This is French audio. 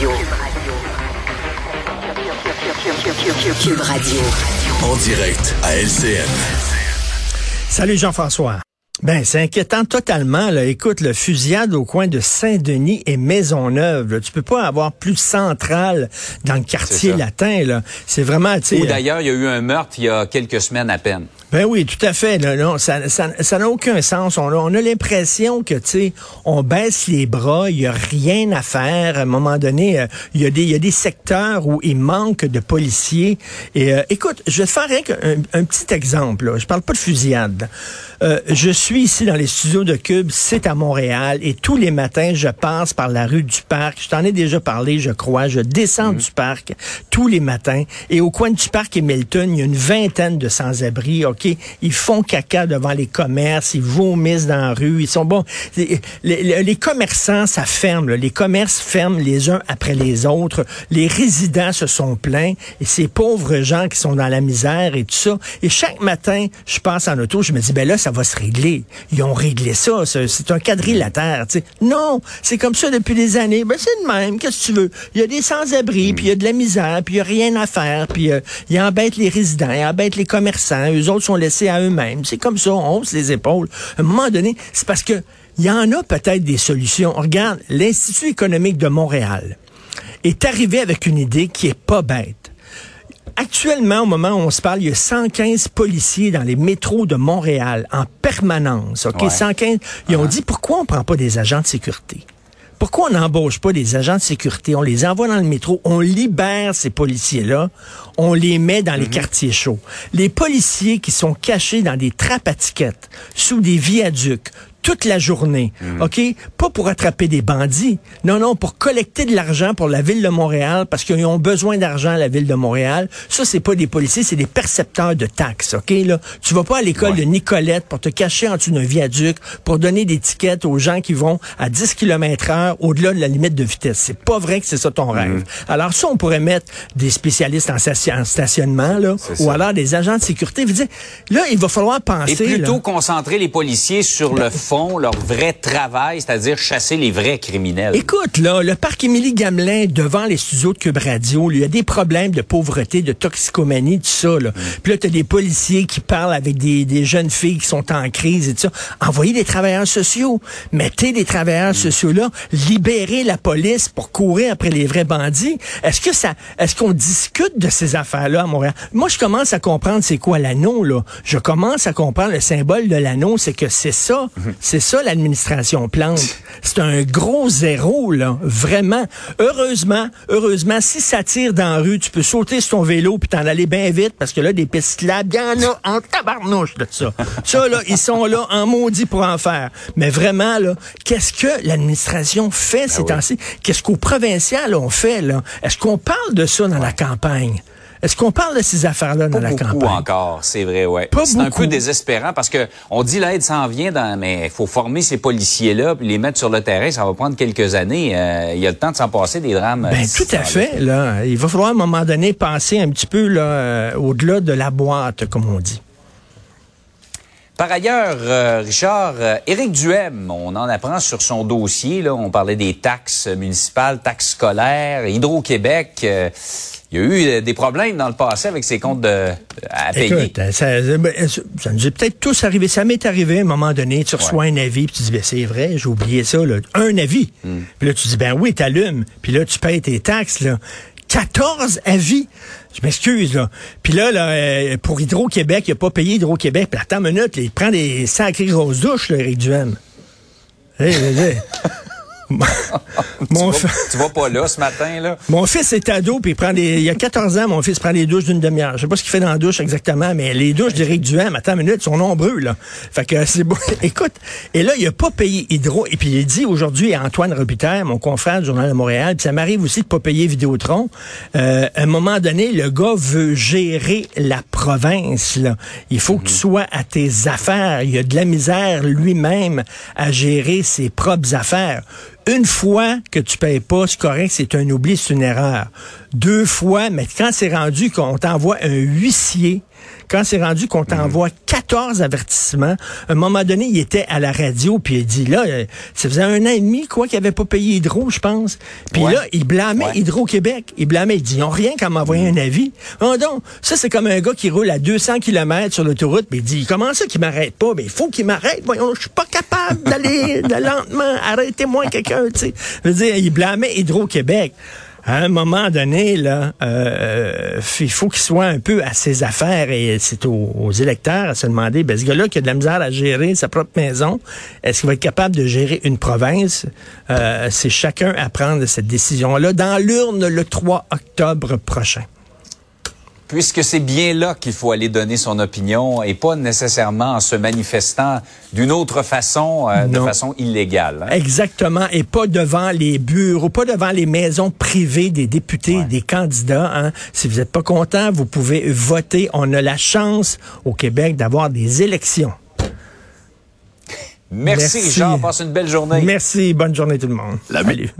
Radio. Cube Radio. En direct à LCN. Salut Jean-François. Ben, c'est inquiétant totalement. Là. Écoute, le fusillade au coin de Saint-Denis et Maisonneuve. Là. Tu peux pas avoir plus central dans le quartier latin. Là. C'est vraiment... Ou d'ailleurs, il y a eu un meurtre il y a quelques semaines à peine. Ben oui, tout à fait. non, ça, ça, n'a aucun sens. On a, on a l'impression que, tu sais, on baisse les bras, il y a rien à faire. À un moment donné, euh, il y a des, il y a des secteurs où il manque de policiers. Et euh, écoute, je vais te faire un, un, petit exemple. Là. Je parle pas de fusillade. Euh, je suis ici dans les studios de Cube, c'est à Montréal, et tous les matins, je passe par la rue du Parc. Je t'en ai déjà parlé, je crois. Je descends mhm. du parc tous les matins, et au coin du parc et Milton, il y a une vingtaine de sans-abri. Ok, ils font caca devant les commerces, ils vomissent dans la rue, ils sont bons. Les, les, commerçants, ça ferme. Les commerces ferment les uns après les autres. Les résidents se sont plaints, et ces pauvres gens qui sont dans la misère et tout ça. Et chaque matin, je passe en auto, je me dis, ben là, ça va se régler. Ils ont réglé ça. C'est un quadrilatère. sais. Non, c'est comme ça depuis des années. Ben, c'est le même. Qu'est-ce que tu veux? Il y a des sans-abri, puis il y a de la misère, puis il n'y a rien à faire, puis euh, ils embêtent les résidents, ils embêtent les commerçants. Eux autres sont laissés à eux-mêmes. C'est comme ça. On hausse les épaules. À un moment donné, c'est parce que il y en a peut-être des solutions. Regarde, l'Institut économique de Montréal est arrivé avec une idée qui est pas bête actuellement, au moment où on se parle, il y a 115 policiers dans les métros de Montréal en permanence. OK, 115. Ils ont uh-huh. dit pourquoi on prend pas des agents de sécurité? Pourquoi on n'embauche pas des agents de sécurité? On les envoie dans le métro, on libère ces policiers-là, on les met dans les mm-hmm. quartiers chauds. Les policiers qui sont cachés dans des trappes à tickets, sous des viaducs, toute la journée, mhm. OK? Pas pour attraper des bandits. Non, non, pour collecter de l'argent pour la ville de Montréal parce qu'ils ont besoin d'argent à la ville de Montréal. Ça, c'est pas des policiers, c'est des percepteurs de taxes, OK? Là, tu vas pas à l'école de Nicolette pour te cacher en dessous d'un viaduc pour donner des tickets aux gens qui vont à 10 km heure au-delà de la limite de vitesse. C'est pas vrai que c'est ça ton mhm. rêve. Alors ça, on pourrait mettre des spécialistes en, stationnement, là, ou alors des agents de sécurité. là, il va falloir penser... Et plutôt concentrer les policiers sur le font leur vrai travail, c'est-à-dire chasser les vrais criminels. Écoute, là, le parc Émilie Gamelin, devant les studios de Cube Radio, il y a des problèmes de pauvreté, de toxicomanie, tout ça. Là. Mm. Puis là, tu as des policiers qui parlent avec des, des, jeunes filles qui sont en crise et tout ça. Envoyez des travailleurs sociaux. Mettez des travailleurs mm. sociaux là. Libérez la police pour courir après les vrais bandits. Est-ce que ça, est-ce qu'on discute de ces affaires-là à Montréal? Moi, je commence à comprendre c'est quoi l'anneau, là. Je commence à comprendre le symbole de l'anneau, c'est que c'est ça. Mm-hmm. C'est ça l'administration Plante. C'est un gros zéro, là. Vraiment. Heureusement, heureusement, si ça tire dans la rue, tu peux sauter sur ton vélo puis t'en aller bien vite parce que là, des pistes là, il y en a en tabarnouche de ça. Ça, là, ils sont là en maudit pour en faire. Mais vraiment, là, qu'est-ce que l'administration fait ces ah temps-ci? Qu'est-ce qu'au provincial on fait, là? Est-ce qu'on parle de ça dans la campagne? Est-ce qu'on parle de ces affaires-là dans la campagne? Pas encore, c'est vrai, ouais. C'est un peu désespérant parce que on dit l'aide s'en vient, dans, mais il faut former ces policiers-là, puis les mettre sur le terrain, ça va prendre quelques années. Euh, il y a le temps de s'en passer des drames. Ben, tout à fait. Là, il va falloir à un moment donné penser un petit peu là, euh, au-delà de la boîte, comme on dit. Par ailleurs, euh, Richard, Éric Duhem, on en apprend sur son dossier. Là, on parlait des taxes municipales, taxes scolaires, Hydro-Québec il y a eu euh, des problèmes dans le passé avec ses comptes de, à payer. Écoute, ça, ben, ça, nous est peut-être tous arrivé. Ça m'est arrivé à un moment donné, tu reçois un avis, puis tu dis, ben, c'est vrai, j'ai oublié ça. Là. Un avis. Hmm. Puis là, tu dis, ben oui, t'allumes. Puis là, tu payes tes taxes. Là. 14 avis. Je m'excuse, là. Puis là, euh, pour Hydro-Québec, il n'a pas payé Hydro-Québec. Puis attends une minute, il prend des sacrées grosses douches, là, Eric Duhem. Mon tu, vas, pas là ce matin, là? Mon fils est ado, puis il prend des. Il y a 14 ans, mon fils prend des douches d'une demi-heure. Je sais pas ce qu'il fait dans la douche exactement, mais les douches d'Éric Duham, attends une minute, sont nombreux, là. Fait que c'est bon. Écoute, et là, il a pas payé Hydro. Et puis il dit aujourd'hui à Antoine Robitaille, mon confrère du Journal de Montréal, puis ça m'arrive aussi de pas payer Vidéotron. Euh, à un moment donné, le gars veut gérer la province, là. Il faut que tu mhm. sois à tes affaires. Il a de la misère lui-même à gérer ses propres affaires. Une fois que tu payes pas, c'est correct, c'est un oubli, c'est une erreur. Deux fois, mais quand c'est rendu qu'on t'envoie un huissier quand c'est rendu qu'on t'envoie 14 avertissements, à un moment donné, il était à la radio, puis il dit, là, euh, ça faisait un an et demi, quoi, qu'il avait pas payé Hydro, je pense. Puis Ouais. là, il blâmait Ouais. Hydro-Québec. Il blâmait, il dit, ils ont rien qu'à m'envoyer un avis. Oh, donc, ça, c'est comme un gars qui roule à 200 km sur l'autoroute, puis il dit, comment ça qu'il m'arrête pas? Mais il faut qu'il m'arrête. Voyons, je suis pas capable d'aller de lentement. Arrêtez-moi quelqu'un, tu sais. Je veux dire, il blâmait Hydro-Québec. À un moment donné, là, euh, il faut qu'il soit un peu à ses affaires et c'est aux, aux électeurs à se demander, ben, ce gars-là qui a de la misère à gérer sa propre maison, est-ce qu'il va être capable de gérer une province? Euh, c'est chacun à prendre cette décision-là dans l'urne le 3 octobre prochain. Puisque c'est bien là qu'il faut aller donner son opinion et pas nécessairement en se manifestant d'une autre façon, euh, de façon illégale. hein. Exactement, et pas devant les bureaux, pas devant les maisons privées des députés, Ouais. des candidats. hein. Si vous n'êtes pas content, vous pouvez voter. On a la chance au Québec d'avoir des élections. Merci, Merci. Richard. Passe une belle journée. Merci, bonne journée tout le monde. La- Salut.